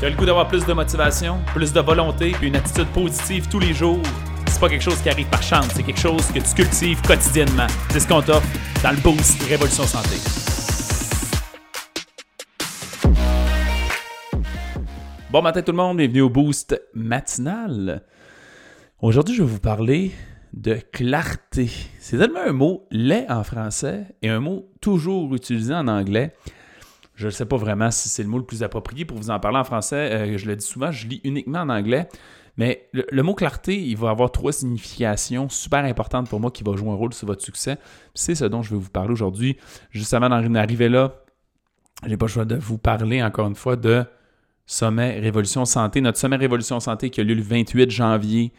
Tu as le goût d'avoir plus de motivation, plus de volonté, puis une attitude positive tous les jours? C'est pas quelque chose qui arrive par chance, c'est quelque chose que tu cultives quotidiennement. C'est ce qu'on t'offre dans le Boost Révolution Santé. Bon matin tout le monde, bienvenue au Boost matinal. Aujourd'hui, je vais vous parler de clarté. C'est tellement un mot laid en français et un mot toujours utilisé en anglais. Je ne sais pas vraiment si c'est le mot le plus approprié pour vous en parler en français. Euh, je le dis souvent, je lis uniquement en anglais. Mais le, mot clarté, il va avoir trois significations super importantes pour moi qui vont jouer un rôle sur votre succès. C'est ce dont je vais vous parler aujourd'hui. Juste avant d'en arriver là, j'ai pas le choix de vous parler encore une fois de Sommet Révolution Santé. Notre Sommet Révolution Santé qui a lieu le 28 janvier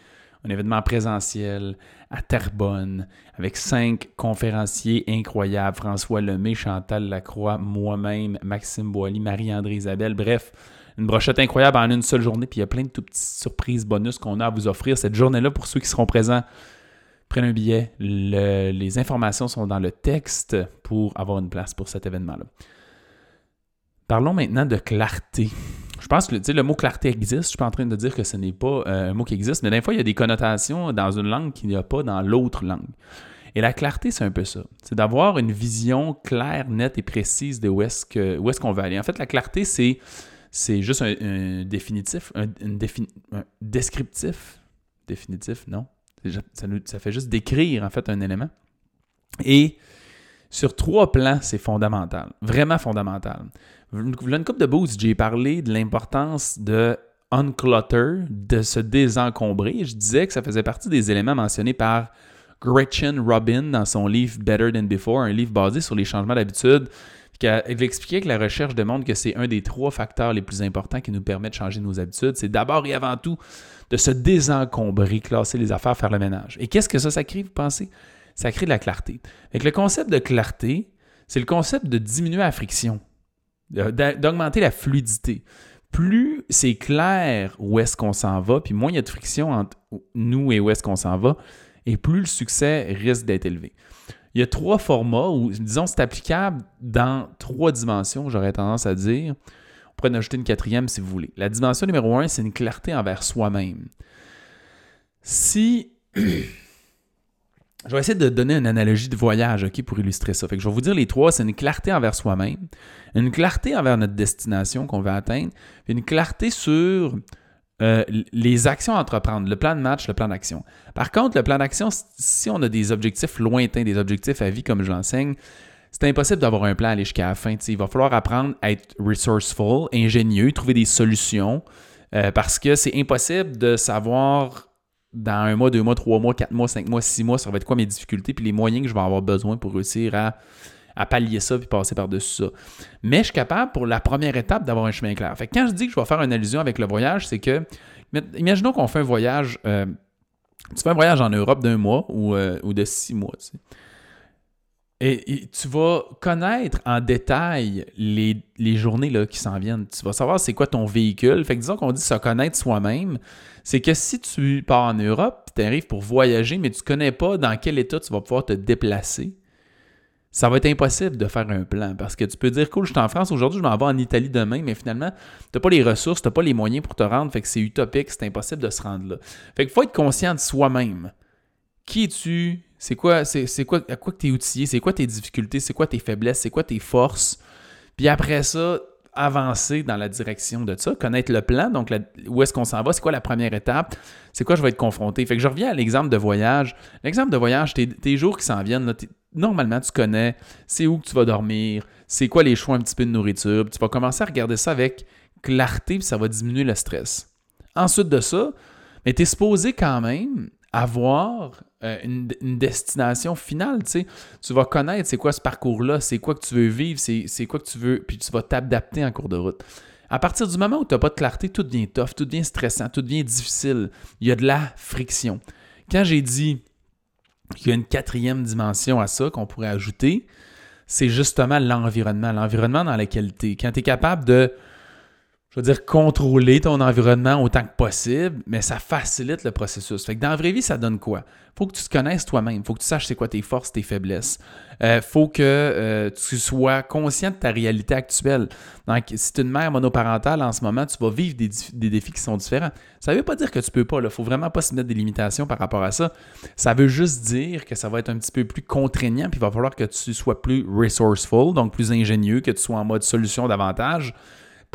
un événement présentiel à Terrebonne avec cinq conférenciers incroyables François Lemay, Chantal Lacroix, moi-même, Maxime Boily, Marie-André Isabelle. Bref, une brochette incroyable en une seule journée. Puis il y a plein de tout petites surprises bonus qu'on a à vous offrir cette journée-là pour ceux qui seront présents. Prenez un billet. les informations sont dans le texte pour avoir une place pour cet événement-là. Parlons maintenant de clarté. Je pense que le mot clarté existe. Je suis pas en train de dire que ce n'est pas euh, un mot qui existe, mais des fois, il y a des connotations dans une langue qu'il n'y a pas dans l'autre langue. Et la clarté, c'est un peu ça. C'est d'avoir une vision claire, nette et précise de où est-ce, qu'on veut aller. En fait, la clarté, c'est, c'est juste un, définitif, un, descriptif. Définitif, non. Ça, ça fait juste décrire, en fait, un élément. Et sur trois plans, c'est fondamental, vraiment fondamental. Une couple de boosts, j'ai parlé de l'importance de unclutter, de se désencombrer. Je disais que ça faisait partie des éléments mentionnés par Gretchen Robin dans son livre Better Than Before, un livre basé sur les changements d'habitude. Elle expliquait que la recherche démontre que c'est un des trois facteurs les plus importants qui nous permet de changer nos habitudes. C'est d'abord et avant tout de se désencombrer, classer les affaires, faire le ménage. Et qu'est-ce que ça, ça crée, vous pensez? Ça crée de la clarté. Avec le concept de clarté, c'est le concept de diminuer la friction d'augmenter la fluidité. Plus c'est clair où est-ce qu'on s'en va, puis moins il y a de friction entre nous et où est-ce qu'on s'en va, et plus le succès risque d'être élevé. Il y a trois formats où, disons, c'est applicable dans trois dimensions, j'aurais tendance à dire. On pourrait en ajouter une quatrième si vous voulez. La dimension numéro un, c'est une clarté envers soi-même. Si Je vais essayer de donner une analogie de voyage pour illustrer ça. Je vais vous dire les trois, c'est une clarté envers soi-même, une clarté envers notre destination qu'on veut atteindre, et une clarté sur euh, les actions à entreprendre, le plan de match, le plan d'action. Par contre, le plan d'action, si on a des objectifs lointains, des objectifs à vie comme je l'enseigne, c'est impossible d'avoir un plan à aller jusqu'à la fin. il va falloir apprendre à être resourceful, ingénieux, trouver des solutions, euh, parce que c'est impossible de savoir dans un mois, deux mois, trois mois, quatre mois, cinq mois, six mois, ça va être quoi mes difficultés, puis les moyens que je vais avoir besoin pour réussir à, pallier ça puis passer par-dessus ça. Mais je suis capable pour la première étape d'avoir un chemin clair. Fait quand je dis que je vais faire une allusion avec le voyage, c'est que, imaginons qu'on fait un voyage, euh, tu fais un voyage en Europe d'un mois ou, euh, ou, de six mois, tu sais. Et, tu vas connaître en détail les, journées là, qui s'en viennent. Tu vas savoir c'est quoi ton véhicule. Fait que disons qu'on dit se connaître soi-même. C'est que si tu pars en Europe, tu arrives pour voyager, mais tu ne connais pas dans quel état tu vas pouvoir te déplacer, ça va être impossible de faire un plan. Parce que tu peux dire, cool, je suis en France aujourd'hui, je m'en vais en Italie demain, mais finalement, tu n'as pas les ressources, tu n'as pas les moyens pour te rendre. Fait que c'est utopique, c'est impossible de se rendre là. Fait qu'il faut être conscient de soi-même. Qui es-tu? C'est quoi, c'est, quoi, à quoi que tu es outillé? C'est quoi tes difficultés? C'est quoi tes faiblesses? C'est quoi tes forces? Puis après ça, avancer dans la direction de ça, connaître le plan, donc où est-ce qu'on s'en va, c'est quoi la première étape, c'est quoi je vais être confronté? Fait que je reviens à l'exemple de voyage. L'exemple de voyage, tes, jours qui s'en viennent, normalement tu connais, c'est où que tu vas dormir, c'est quoi les choix un petit peu de nourriture, tu vas commencer à regarder ça avec clarté, puis ça va diminuer le stress. Ensuite de ça, mais tu es supposé quand même avoir euh, une, destination finale. Tu, vas connaître c'est quoi ce parcours-là, c'est quoi que tu veux vivre, c'est quoi que tu veux, puis tu vas t'adapter en cours de route. À partir du moment où tu n'as pas de clarté, tout devient tough, tout devient stressant, tout devient difficile. Il y a de la friction. Quand j'ai dit qu'il y a une quatrième dimension à ça qu'on pourrait ajouter, c'est justement l'environnement. L'environnement dans lequel tu es. Quand tu es capable de je veux dire, contrôler ton environnement autant que possible, mais ça facilite le processus. Fait que dans la vraie vie, ça donne quoi? faut que tu te connaisses toi-même. faut que tu saches c'est quoi tes forces, tes faiblesses. Euh, faut que euh, tu sois conscient de ta réalité actuelle. Donc, si tu es une mère monoparentale en ce moment, tu vas vivre des, défis qui sont différents. Ça ne veut pas dire que tu peux pas. Il ne faut vraiment pas se mettre des limitations par rapport à ça. Ça veut juste dire que ça va être un petit peu plus contraignant, puis il va falloir que tu sois plus resourceful, donc plus ingénieux, que tu sois en mode solution davantage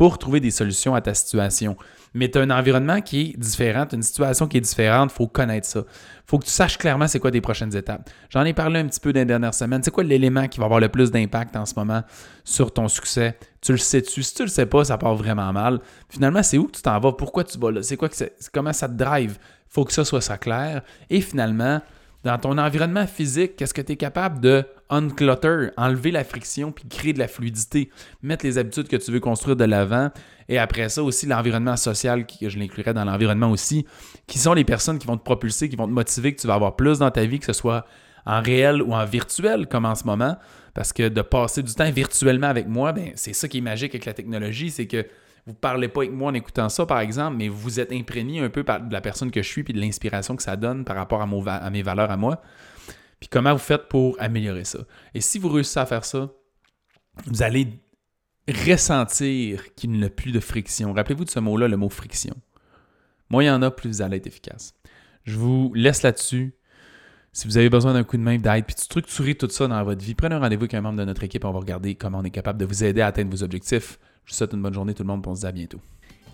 pour trouver des solutions à ta situation. Mais tu as un environnement qui est différent, une situation qui est différente, il faut connaître ça. Il faut que tu saches clairement c'est quoi tes prochaines étapes. J'en ai parlé un petit peu dans les dernières semaines. C'est quoi l'élément qui va avoir le plus d'impact en ce moment sur ton succès? Tu le sais-tu? Si tu le sais pas, ça part vraiment mal. Finalement, c'est où tu t'en vas? Pourquoi tu vas là? C'est quoi que c'est? Comment ça te drive? Faut que ça soit ça clair. Et finalement, dans ton environnement physique, qu'est-ce que tu es capable de unclutter, enlever la friction puis créer de la fluidité, mettre les habitudes que tu veux construire de l'avant et après ça aussi l'environnement social que je l'inclurais dans l'environnement aussi, qui sont les personnes qui vont te propulser, qui vont te motiver, que tu vas avoir plus dans ta vie, que ce soit en réel ou en virtuel comme en ce moment, parce que de passer du temps virtuellement avec moi, ben, c'est ça qui est magique avec la technologie, c'est que vous ne parlez pas avec moi en écoutant ça, par exemple, mais vous êtes imprégné un peu par la personne que je suis puis de l'inspiration que ça donne par rapport à mes valeurs à moi. Puis comment vous faites pour améliorer ça? Et si vous réussissez à faire ça, vous allez ressentir qu'il n'y a plus de friction. Rappelez-vous de ce mot-là, le mot friction. Moins il y en a, plus vous allez être efficace. Je vous laisse là-dessus. Si vous avez besoin d'un coup de main d'aide, puis de structurer tout ça dans votre vie, prenez un rendez-vous avec un membre de notre équipe. On va regarder comment on est capable de vous aider à atteindre vos objectifs. Je vous souhaite une bonne journée tout le monde, on se dit à bientôt.